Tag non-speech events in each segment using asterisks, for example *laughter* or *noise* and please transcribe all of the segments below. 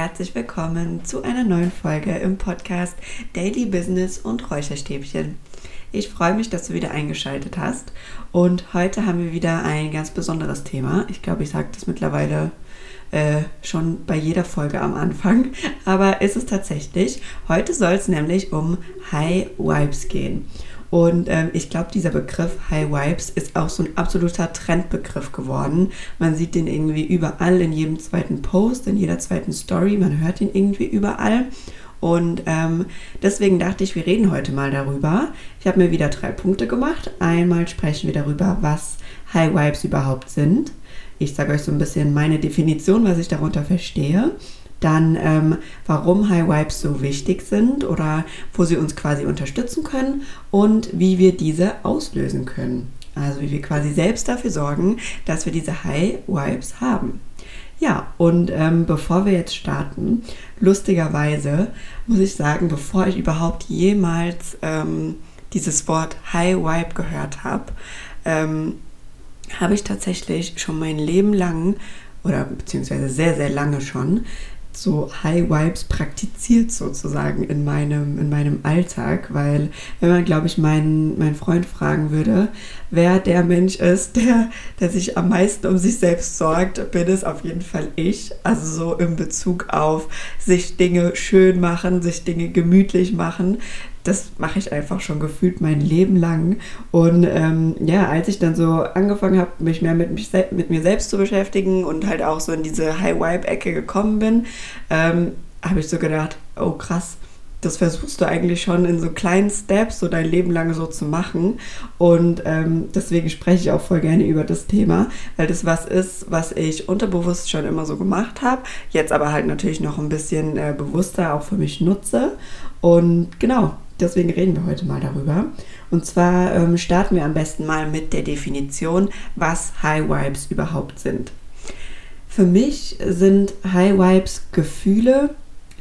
herzlich willkommen zu einer neuen Folge im Podcast Daily Business und Räucherstäbchen. Ich freue mich, dass du wieder eingeschaltet hast und heute haben wir wieder ein ganz besonderes Thema. Ich glaube, ich sage das mittlerweile äh, schon bei jeder Folge am Anfang, *laughs* aber ist es tatsächlich. Heute soll es nämlich um High Vibes gehen. Und ähm, ich glaube, dieser Begriff High Vibes ist auch so ein absoluter Trendbegriff geworden. Man sieht den irgendwie überall, in jedem zweiten Post, in jeder zweiten Story. Man hört ihn irgendwie überall. Und ähm, deswegen dachte ich, wir reden heute mal darüber. Ich habe mir wieder drei Punkte gemacht. Einmal sprechen wir darüber, was High Vibes überhaupt sind. Ich sage euch so ein bisschen meine Definition, was ich darunter verstehe dann ähm, warum High Vibes so wichtig sind oder wo sie uns quasi unterstützen können und wie wir diese auslösen können. Also wie wir quasi selbst dafür sorgen, dass wir diese High Vibes haben. Ja, und ähm, bevor wir jetzt starten, lustigerweise muss ich sagen, bevor ich überhaupt jemals ähm, dieses Wort High Vibe gehört habe, ähm, habe ich tatsächlich schon mein Leben lang oder beziehungsweise sehr, sehr lange schon so High Vibes praktiziert sozusagen in meinem, in meinem Alltag, weil wenn man, glaube ich, meinen, meinen Freund fragen würde, wer der Mensch ist, der, der sich am meisten um sich selbst sorgt, bin es auf jeden Fall ich. Also so in Bezug auf sich Dinge schön machen, sich Dinge gemütlich machen das mache ich einfach schon gefühlt mein Leben lang. Und ähm, ja, als ich dann so angefangen habe, mich mehr mit, mich mit mir selbst zu beschäftigen und halt auch so in diese High-Vibe-Ecke gekommen bin, ähm, habe ich so gedacht, oh krass, das versuchst du eigentlich schon in so kleinen Steps so dein Leben lang so zu machen. Und ähm, deswegen spreche ich auch voll gerne über das Thema, weil das was ist, was ich unterbewusst schon immer so gemacht habe, jetzt aber halt natürlich noch ein bisschen äh, bewusster auch für mich nutze. Und genau, Deswegen reden wir heute mal darüber. Und zwar ähm, starten wir am besten mal mit der Definition, was High Vibes überhaupt sind. Für mich sind High Vibes Gefühle,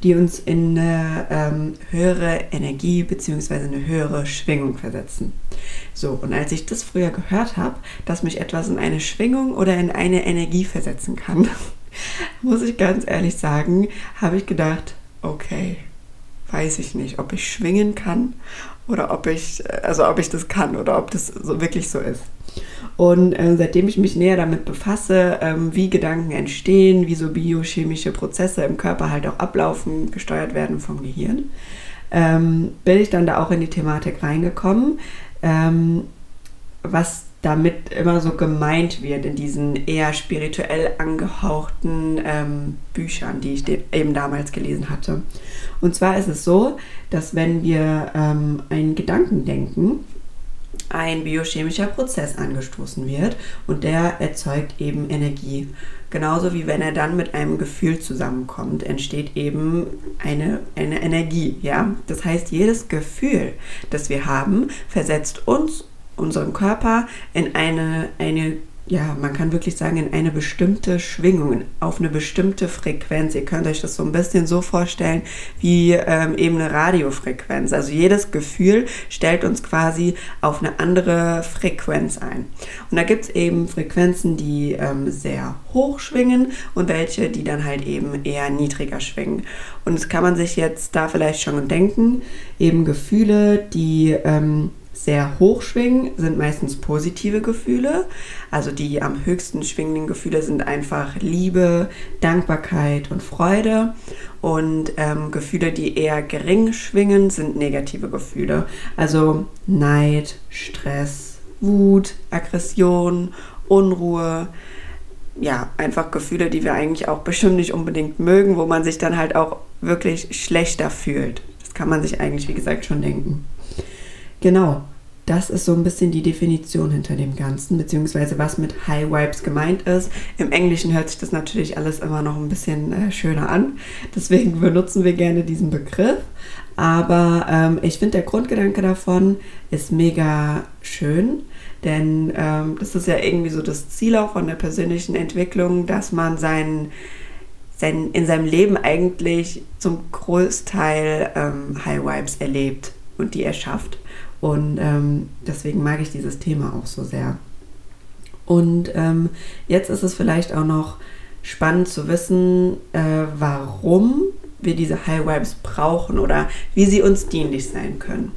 die uns in eine ähm, höhere Energie bzw. eine höhere Schwingung versetzen. So, und als ich das früher gehört habe, dass mich etwas in eine Schwingung oder in eine Energie versetzen kann, *laughs* muss ich ganz ehrlich sagen, habe ich gedacht, okay, weiß ich nicht, ob ich schwingen kann oder ob ich, also ob ich das kann oder ob das so wirklich so ist. Und äh, seitdem ich mich näher damit befasse, ähm, wie Gedanken entstehen, wie so biochemische Prozesse im Körper halt auch ablaufen, gesteuert werden vom Gehirn, ähm, bin ich dann da auch in die Thematik reingekommen, ähm, was damit immer so gemeint wird in diesen eher spirituell angehauchten ähm, Büchern, die ich eben damals gelesen hatte. Und zwar ist es so, dass wenn wir ähm, einen Gedanken denken, ein biochemischer Prozess angestoßen wird und der erzeugt eben Energie. Genauso wie wenn er dann mit einem Gefühl zusammenkommt, entsteht eben eine, eine Energie. Ja? Das heißt, jedes Gefühl, das wir haben, versetzt uns unseren Körper in eine, eine ja, man kann wirklich sagen, in eine bestimmte Schwingung, auf eine bestimmte Frequenz. Ihr könnt euch das so ein bisschen so vorstellen wie ähm, eben eine Radiofrequenz. Also jedes Gefühl stellt uns quasi auf eine andere Frequenz ein. Und da gibt es eben Frequenzen, die ähm, sehr hoch schwingen und welche, die dann halt eben eher niedriger schwingen. Und das kann man sich jetzt da vielleicht schon denken, eben Gefühle, die ähm, sehr hoch schwingen, sind meistens positive Gefühle. Also die am höchsten schwingenden Gefühle sind einfach Liebe, Dankbarkeit und Freude. Und ähm, Gefühle, die eher gering schwingen, sind negative Gefühle. Also Neid, Stress, Wut, Aggression, Unruhe. Ja, einfach Gefühle, die wir eigentlich auch bestimmt nicht unbedingt mögen, wo man sich dann halt auch wirklich schlechter fühlt. Das kann man sich eigentlich, wie gesagt, schon denken. Genau, das ist so ein bisschen die Definition hinter dem Ganzen, beziehungsweise was mit High Vibes gemeint ist. Im Englischen hört sich das natürlich alles immer noch ein bisschen äh, schöner an. Deswegen benutzen wir gerne diesen Begriff. Aber ähm, ich finde, der Grundgedanke davon ist mega schön, denn ähm, das ist ja irgendwie so das Ziel auch von der persönlichen Entwicklung, dass man seinen sein, in seinem Leben eigentlich zum Großteil ähm, High Vibes erlebt und die erschafft. Und ähm, deswegen mag ich dieses Thema auch so sehr. Und ähm, jetzt ist es vielleicht auch noch spannend zu wissen, äh, warum wir diese High Vibes brauchen oder wie sie uns dienlich sein können.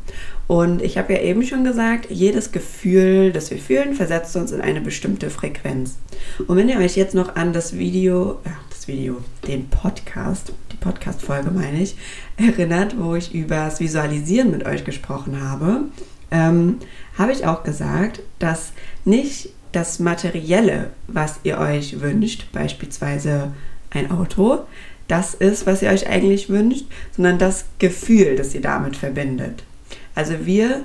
Und ich habe ja eben schon gesagt, jedes Gefühl, das wir fühlen, versetzt uns in eine bestimmte Frequenz. Und wenn ihr euch jetzt noch an das Video, Video, den Podcast, die Podcast-Folge meine ich, erinnert, wo ich über das Visualisieren mit euch gesprochen habe, ähm, habe ich auch gesagt, dass nicht das Materielle, was ihr euch wünscht, beispielsweise ein Auto, das ist, was ihr euch eigentlich wünscht, sondern das Gefühl, das ihr damit verbindet. Also wir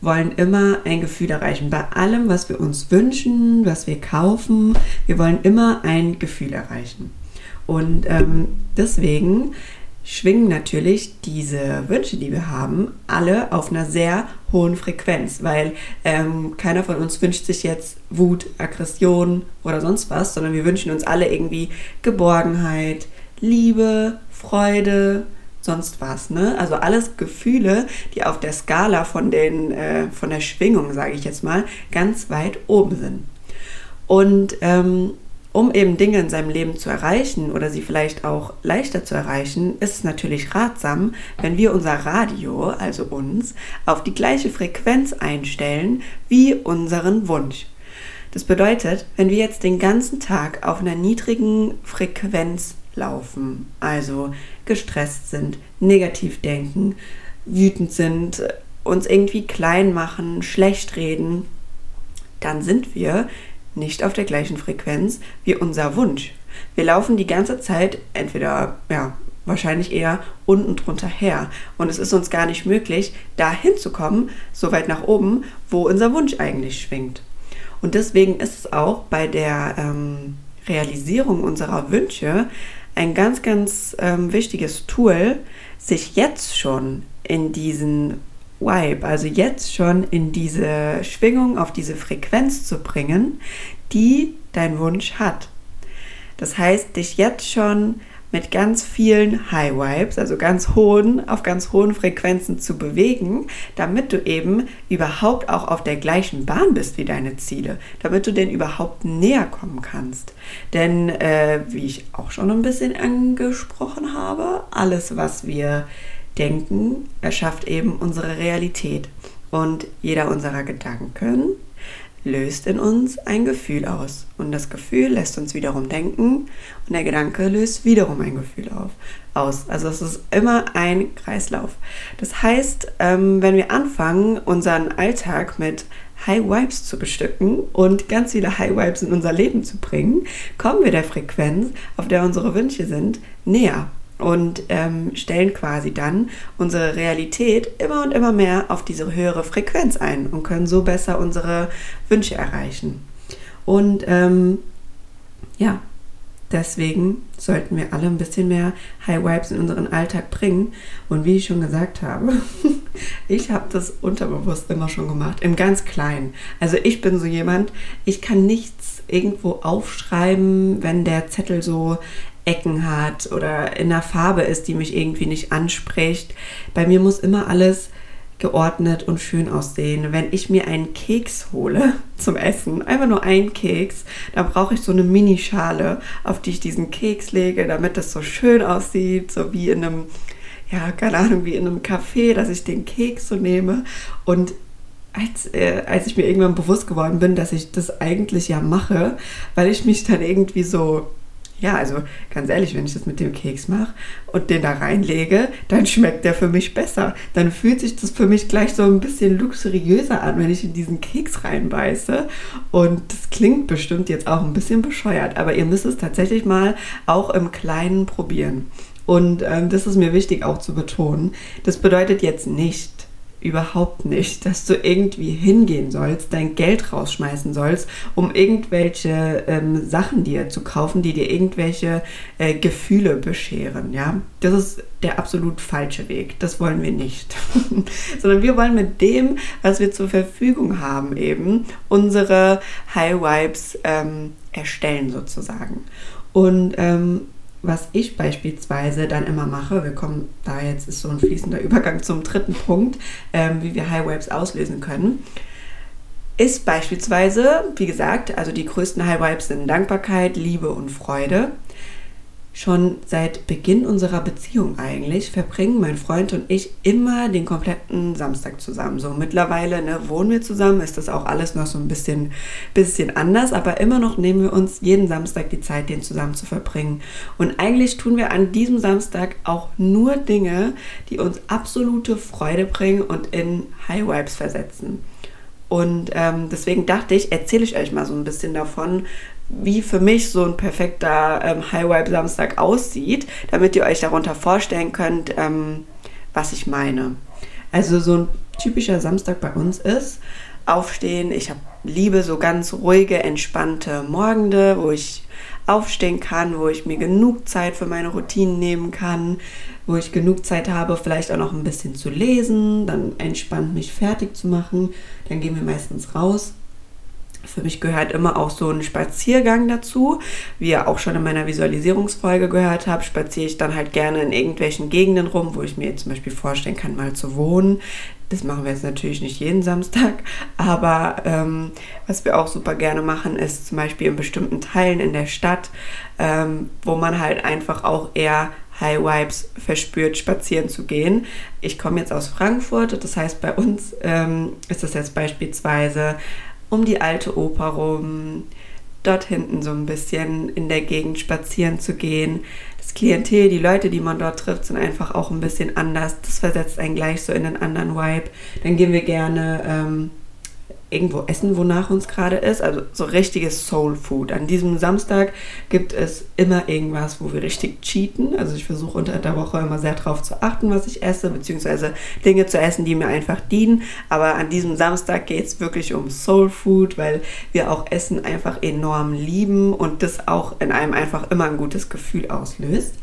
wollen immer ein Gefühl erreichen. Bei allem, was wir uns wünschen, was wir kaufen, wir wollen immer ein Gefühl erreichen. Und ähm, deswegen schwingen natürlich diese Wünsche, die wir haben, alle auf einer sehr hohen Frequenz, weil ähm, keiner von uns wünscht sich jetzt Wut, Aggression oder sonst was, sondern wir wünschen uns alle irgendwie Geborgenheit, Liebe, Freude, sonst was. Ne? Also alles Gefühle, die auf der Skala von, den, äh, von der Schwingung, sage ich jetzt mal, ganz weit oben sind. Und ähm, um eben Dinge in seinem Leben zu erreichen oder sie vielleicht auch leichter zu erreichen, ist es natürlich ratsam, wenn wir unser Radio, also uns, auf die gleiche Frequenz einstellen wie unseren Wunsch. Das bedeutet, wenn wir jetzt den ganzen Tag auf einer niedrigen Frequenz laufen, also gestresst sind, negativ denken, wütend sind, uns irgendwie klein machen, schlecht reden, dann sind wir nicht auf der gleichen Frequenz wie unser Wunsch. Wir laufen die ganze Zeit entweder, ja, wahrscheinlich eher unten drunter her. Und es ist uns gar nicht möglich, da hinzukommen, so weit nach oben, wo unser Wunsch eigentlich schwingt. Und deswegen ist es auch bei der ähm, Realisierung unserer Wünsche ein ganz, ganz ähm, wichtiges Tool, sich jetzt schon in diesen Vibe, also jetzt schon in diese Schwingung, auf diese Frequenz zu bringen, die dein Wunsch hat. Das heißt, dich jetzt schon mit ganz vielen High Vibes, also ganz hohen, auf ganz hohen Frequenzen zu bewegen, damit du eben überhaupt auch auf der gleichen Bahn bist wie deine Ziele, damit du denen überhaupt näher kommen kannst. Denn äh, wie ich auch schon ein bisschen angesprochen habe, alles, was wir denken, erschafft eben unsere Realität. Und jeder unserer Gedanken löst in uns ein Gefühl aus. Und das Gefühl lässt uns wiederum denken und der Gedanke löst wiederum ein Gefühl auf, aus. Also es ist immer ein Kreislauf. Das heißt, ähm, wenn wir anfangen, unseren Alltag mit High Vibes zu bestücken und ganz viele High Vibes in unser Leben zu bringen, kommen wir der Frequenz, auf der unsere Wünsche sind, näher und ähm, stellen quasi dann unsere Realität immer und immer mehr auf diese höhere Frequenz ein und können so besser unsere Wünsche erreichen. Und ähm, ja, deswegen sollten wir alle ein bisschen mehr High Vibes in unseren Alltag bringen. Und wie ich schon gesagt habe, *laughs* ich habe das unterbewusst immer schon gemacht, im ganz Kleinen. Also ich bin so jemand, ich kann nichts irgendwo aufschreiben, wenn der Zettel so Ecken hat oder in einer Farbe ist, die mich irgendwie nicht anspricht. Bei mir muss immer alles geordnet und schön aussehen. Wenn ich mir einen Keks hole *laughs* zum Essen, einfach nur einen Keks, dann brauche ich so eine Mini-Schale, auf die ich diesen Keks lege, damit das so schön aussieht, so wie in einem, ja, keine Ahnung, wie in einem Café, dass ich den Keks so nehme und als, äh, als ich mir irgendwann bewusst geworden bin, dass ich das eigentlich ja mache, weil ich mich dann irgendwie so ja, also ganz ehrlich, wenn ich das mit dem Keks mache und den da reinlege, dann schmeckt der für mich besser. Dann fühlt sich das für mich gleich so ein bisschen luxuriöser an, wenn ich in diesen Keks reinbeiße. Und das klingt bestimmt jetzt auch ein bisschen bescheuert, aber ihr müsst es tatsächlich mal auch im Kleinen probieren. Und ähm, das ist mir wichtig auch zu betonen. Das bedeutet jetzt nicht, überhaupt nicht, dass du irgendwie hingehen sollst, dein Geld rausschmeißen sollst, um irgendwelche ähm, Sachen dir zu kaufen, die dir irgendwelche äh, Gefühle bescheren. Ja, das ist der absolut falsche Weg. Das wollen wir nicht, *laughs* sondern wir wollen mit dem, was wir zur Verfügung haben, eben unsere High Vibes ähm, erstellen sozusagen. Und ähm, was ich beispielsweise dann immer mache, wir kommen da jetzt ist so ein fließender *laughs* Übergang zum dritten Punkt, ähm, wie wir High Waves auslösen können. ist beispielsweise, wie gesagt, also die größten High Vibes sind Dankbarkeit, Liebe und Freude schon seit Beginn unserer Beziehung eigentlich verbringen mein Freund und ich immer den kompletten Samstag zusammen. So mittlerweile ne, wohnen wir zusammen, ist das auch alles noch so ein bisschen, bisschen anders, aber immer noch nehmen wir uns jeden Samstag die Zeit, den zusammen zu verbringen. Und eigentlich tun wir an diesem Samstag auch nur Dinge, die uns absolute Freude bringen und in High Vibes versetzen. Und ähm, deswegen dachte ich, erzähle ich euch mal so ein bisschen davon, wie für mich so ein perfekter ähm, High Vibe Samstag aussieht, damit ihr euch darunter vorstellen könnt, ähm, was ich meine. Also so ein typischer Samstag bei uns ist aufstehen. Ich habe liebe so ganz ruhige, entspannte Morgende, wo ich aufstehen kann, wo ich mir genug Zeit für meine Routinen nehmen kann, wo ich genug Zeit habe, vielleicht auch noch ein bisschen zu lesen, dann entspannt mich fertig zu machen. Dann gehen wir meistens raus für mich gehört immer auch so ein Spaziergang dazu. Wie ihr auch schon in meiner Visualisierungsfolge gehört habt, spaziere ich dann halt gerne in irgendwelchen Gegenden rum, wo ich mir zum Beispiel vorstellen kann, mal zu wohnen. Das machen wir jetzt natürlich nicht jeden Samstag, aber ähm, was wir auch super gerne machen, ist zum Beispiel in bestimmten Teilen in der Stadt, ähm, wo man halt einfach auch eher High Vibes verspürt, spazieren zu gehen. Ich komme jetzt aus Frankfurt, das heißt bei uns ähm, ist das jetzt beispielsweise um die alte Oper rum, dort hinten so ein bisschen in der Gegend spazieren zu gehen. Das Klientel, die Leute, die man dort trifft, sind einfach auch ein bisschen anders. Das versetzt einen gleich so in einen anderen Vibe. Dann gehen wir gerne ähm, irgendwo essen, wonach uns gerade ist. Also so richtiges Soul Food. An diesem Samstag gibt es immer irgendwas, wo wir richtig cheaten. Also ich versuche unter der Woche immer sehr darauf zu achten, was ich esse, beziehungsweise Dinge zu essen, die mir einfach dienen. Aber an diesem Samstag geht es wirklich um Soul Food, weil wir auch Essen einfach enorm lieben und das auch in einem einfach immer ein gutes Gefühl auslöst.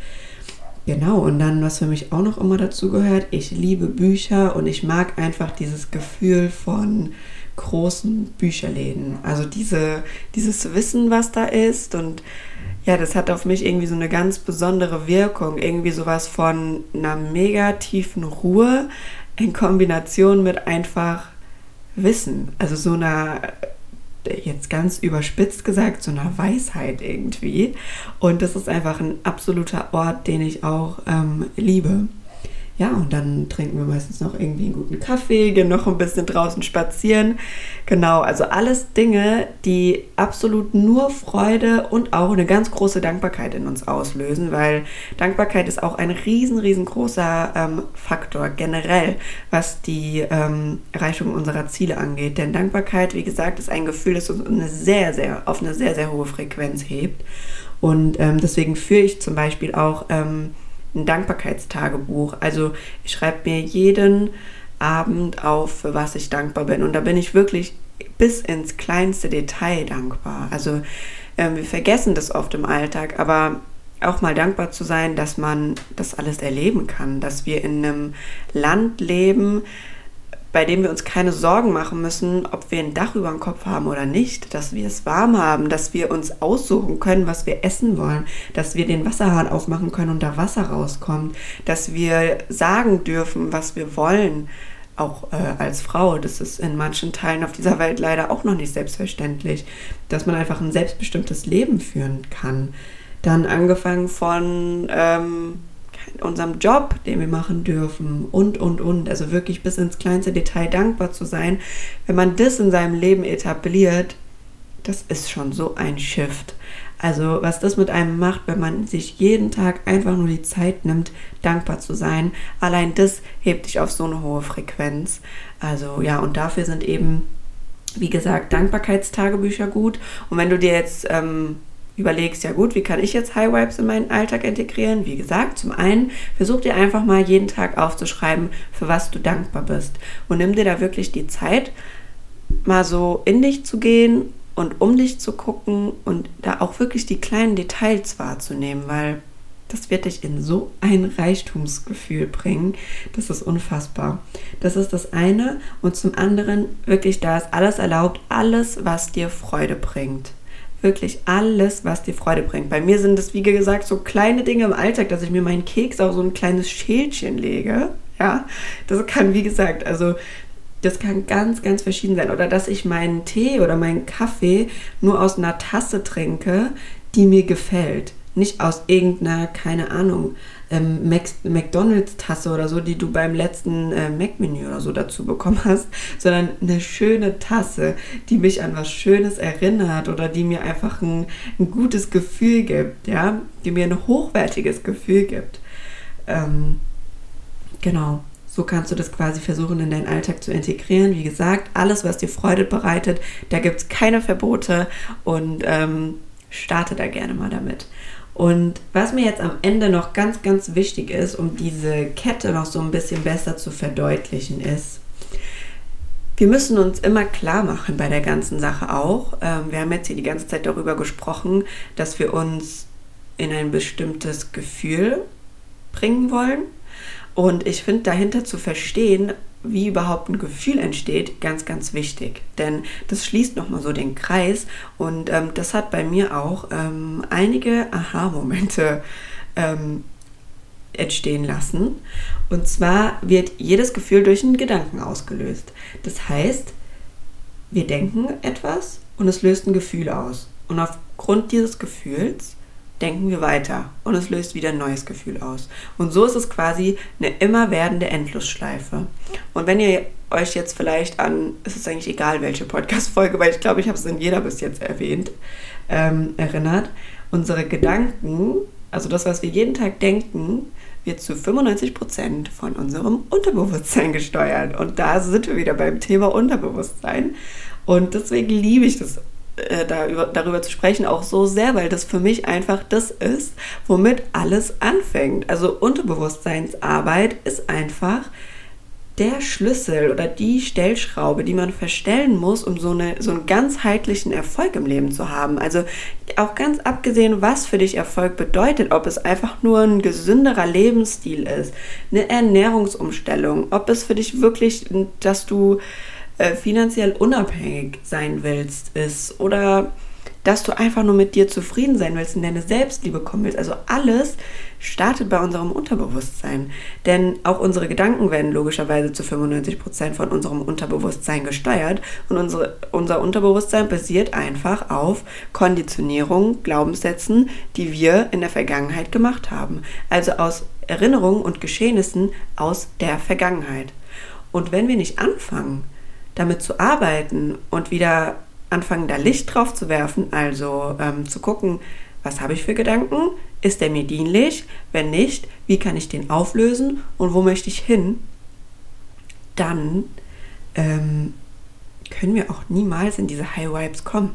Genau, und dann, was für mich auch noch immer dazu gehört, ich liebe Bücher und ich mag einfach dieses Gefühl von großen Bücherläden. Also diese, dieses Wissen, was da ist und ja, das hat auf mich irgendwie so eine ganz besondere Wirkung. Irgendwie sowas von einer mega tiefen Ruhe in Kombination mit einfach Wissen. Also so einer, jetzt ganz überspitzt gesagt, so einer Weisheit irgendwie. Und das ist einfach ein absoluter Ort, den ich auch ähm, liebe. Ja, und dann trinken wir meistens noch irgendwie einen guten Kaffee, gehen noch ein bisschen draußen spazieren. Genau, also alles Dinge, die absolut nur Freude und auch eine ganz große Dankbarkeit in uns auslösen, weil Dankbarkeit ist auch ein riesen, riesengroßer ähm, Faktor generell, was die ähm, Erreichung unserer Ziele angeht. Denn Dankbarkeit, wie gesagt, ist ein Gefühl, das uns eine sehr, sehr, auf eine sehr, sehr hohe Frequenz hebt. Und ähm, deswegen führe ich zum Beispiel auch ähm, ein Dankbarkeitstagebuch. Also ich schreibe mir jeden Abend auf, für was ich dankbar bin. Und da bin ich wirklich bis ins kleinste Detail dankbar. Also äh, wir vergessen das oft im Alltag, aber auch mal dankbar zu sein, dass man das alles erleben kann, dass wir in einem Land leben, bei dem wir uns keine Sorgen machen müssen, ob wir ein Dach über dem Kopf haben oder nicht, dass wir es warm haben, dass wir uns aussuchen können, was wir essen wollen, dass wir den Wasserhahn aufmachen können und da Wasser rauskommt, dass wir sagen dürfen, was wir wollen, auch äh, als Frau. Das ist in manchen Teilen auf dieser Welt leider auch noch nicht selbstverständlich, dass man einfach ein selbstbestimmtes Leben führen kann. Dann angefangen von ähm, unserem Job, den wir machen dürfen und, und, und. Also wirklich bis ins kleinste Detail dankbar zu sein. Wenn man das in seinem Leben etabliert, das ist schon so ein Shift. Also was das mit einem macht, wenn man sich jeden Tag einfach nur die Zeit nimmt, dankbar zu sein, allein das hebt dich auf so eine hohe Frequenz. Also ja, und dafür sind eben, wie gesagt, Dankbarkeitstagebücher gut. Und wenn du dir jetzt ähm, überlegst, ja gut, wie kann ich jetzt High Vibes in meinen Alltag integrieren? Wie gesagt, zum einen versuch dir einfach mal jeden Tag aufzuschreiben, für was du dankbar bist. Und nimm dir da wirklich die Zeit, mal so in dich zu gehen und um dich zu gucken und da auch wirklich die kleinen Details wahrzunehmen, weil das wird dich in so ein Reichtumsgefühl bringen. Das ist unfassbar. Das ist das eine. Und zum anderen, wirklich, da ist alles erlaubt, alles, was dir Freude bringt wirklich alles, was dir Freude bringt. Bei mir sind es, wie gesagt, so kleine Dinge im Alltag, dass ich mir meinen Keks auf so ein kleines Schälchen lege. Ja, das kann, wie gesagt, also das kann ganz, ganz verschieden sein. Oder dass ich meinen Tee oder meinen Kaffee nur aus einer Tasse trinke, die mir gefällt. Nicht aus irgendeiner, keine Ahnung, ähm, McDonalds-Tasse oder so, die du beim letzten äh, Mac-Menü oder so dazu bekommen hast, sondern eine schöne Tasse, die mich an was Schönes erinnert oder die mir einfach ein, ein gutes Gefühl gibt, ja, die mir ein hochwertiges Gefühl gibt. Ähm, genau. So kannst du das quasi versuchen, in deinen Alltag zu integrieren. Wie gesagt, alles, was dir Freude bereitet, da gibt es keine Verbote und ähm, starte da gerne mal damit. Und was mir jetzt am Ende noch ganz, ganz wichtig ist, um diese Kette noch so ein bisschen besser zu verdeutlichen, ist, wir müssen uns immer klar machen bei der ganzen Sache auch. Ähm, wir haben jetzt hier die ganze Zeit darüber gesprochen, dass wir uns in ein bestimmtes Gefühl bringen wollen. Und ich finde, dahinter zu verstehen, wie überhaupt ein Gefühl entsteht, ganz, ganz wichtig. Denn das schließt nochmal so den Kreis. Und ähm, das hat bei mir auch ähm, einige Aha-Momente ähm, entstehen lassen. Und zwar wird jedes Gefühl durch einen Gedanken ausgelöst. Das heißt, wir denken etwas und es löst ein Gefühl aus. Und aufgrund dieses Gefühls denken wir weiter und es löst wieder ein neues Gefühl aus. Und so ist es quasi eine immer werdende Endlosschleife. Und wenn ihr euch jetzt vielleicht an, es ist eigentlich egal welche Podcast-Folge, weil ich glaube, ich habe es in jeder bis jetzt erwähnt, ähm, erinnert, unsere Gedanken, also das, was wir jeden Tag denken, wird zu 95% von unserem Unterbewusstsein gesteuert. Und da sind wir wieder beim Thema Unterbewusstsein. Und deswegen liebe ich das äh, darüber, darüber zu sprechen auch so sehr, weil das für mich einfach das ist, womit alles anfängt. Also Unterbewusstseinsarbeit ist einfach der Schlüssel oder die Stellschraube, die man verstellen muss, um so, eine, so einen ganzheitlichen Erfolg im Leben zu haben. Also auch ganz abgesehen, was für dich Erfolg bedeutet, ob es einfach nur ein gesünderer Lebensstil ist, eine Ernährungsumstellung, ob es für dich wirklich, dass du äh, finanziell unabhängig sein willst, ist oder dass du einfach nur mit dir zufrieden sein willst und deine Selbstliebe kommen willst. Also alles startet bei unserem Unterbewusstsein. Denn auch unsere Gedanken werden logischerweise zu 95% von unserem Unterbewusstsein gesteuert. Und unsere, unser Unterbewusstsein basiert einfach auf Konditionierung, Glaubenssätzen, die wir in der Vergangenheit gemacht haben. Also aus Erinnerungen und Geschehnissen aus der Vergangenheit. Und wenn wir nicht anfangen, damit zu arbeiten und wieder anfangen, da Licht drauf zu werfen, also ähm, zu gucken, was habe ich für Gedanken, ist der mir dienlich, wenn nicht, wie kann ich den auflösen? Und wo möchte ich hin, dann ähm, können wir auch niemals in diese High Vibes kommen.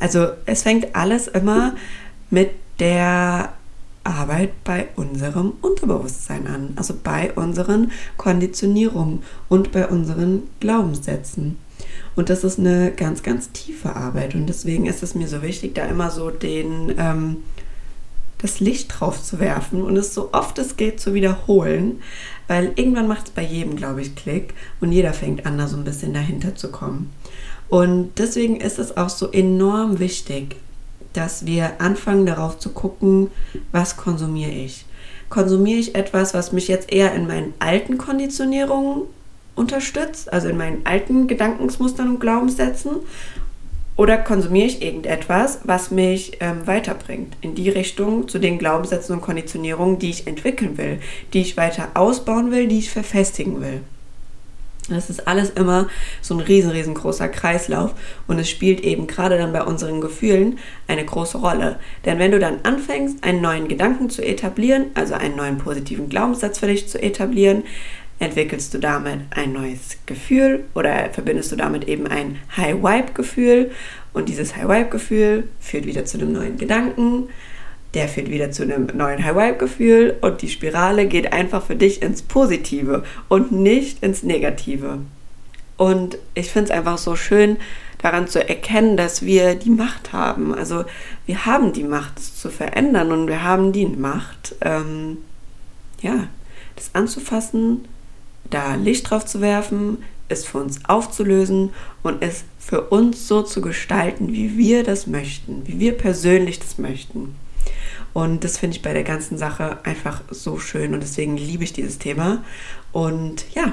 Also es fängt alles immer mit der Arbeit bei unserem Unterbewusstsein an, also bei unseren Konditionierungen und bei unseren Glaubenssätzen. Und das ist eine ganz, ganz tiefe Arbeit und deswegen ist es mir so wichtig, da immer so den, ähm, das Licht drauf zu werfen und es so oft es geht zu wiederholen, weil irgendwann macht es bei jedem, glaube ich, Klick und jeder fängt an, da so ein bisschen dahinter zu kommen. Und deswegen ist es auch so enorm wichtig, dass wir anfangen darauf zu gucken, was konsumiere ich. Konsumiere ich etwas, was mich jetzt eher in meinen alten Konditionierungen unterstützt, also in meinen alten Gedankensmustern und Glaubenssätzen, oder konsumiere ich irgendetwas, was mich ähm, weiterbringt in die Richtung zu den Glaubenssätzen und Konditionierungen, die ich entwickeln will, die ich weiter ausbauen will, die ich verfestigen will. Das ist alles immer so ein riesen, riesengroßer Kreislauf und es spielt eben gerade dann bei unseren Gefühlen eine große Rolle. Denn wenn du dann anfängst, einen neuen Gedanken zu etablieren, also einen neuen positiven Glaubenssatz für dich zu etablieren, entwickelst du damit ein neues Gefühl oder verbindest du damit eben ein High-Vibe-Gefühl und dieses High-Vibe-Gefühl führt wieder zu einem neuen Gedanken der führt wieder zu einem neuen High-Vibe-Gefühl und die Spirale geht einfach für dich ins Positive und nicht ins Negative. Und ich finde es einfach so schön, daran zu erkennen, dass wir die Macht haben. Also wir haben die Macht, es zu verändern und wir haben die Macht, ähm, ja, das anzufassen, da Licht drauf zu werfen, es für uns aufzulösen und es für uns so zu gestalten, wie wir das möchten, wie wir persönlich das möchten. Und das finde ich bei der ganzen Sache einfach so schön und deswegen liebe ich dieses Thema. Und ja,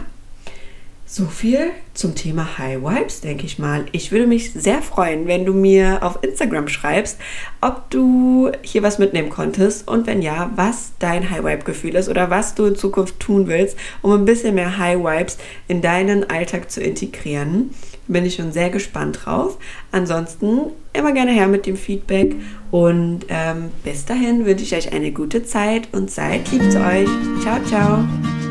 So viel zum Thema High Vibes, denke ich mal. Ich würde mich sehr freuen, wenn du mir auf Instagram schreibst, ob du hier was mitnehmen konntest und wenn ja, was dein High Vibe Gefühl ist oder was du in Zukunft tun willst, um ein bisschen mehr High Vibes in deinen Alltag zu integrieren. Bin ich schon sehr gespannt drauf. Ansonsten immer gerne her mit dem Feedback und ähm, bis dahin wünsche ich euch eine gute Zeit und seid lieb zu euch. Ciao, ciao.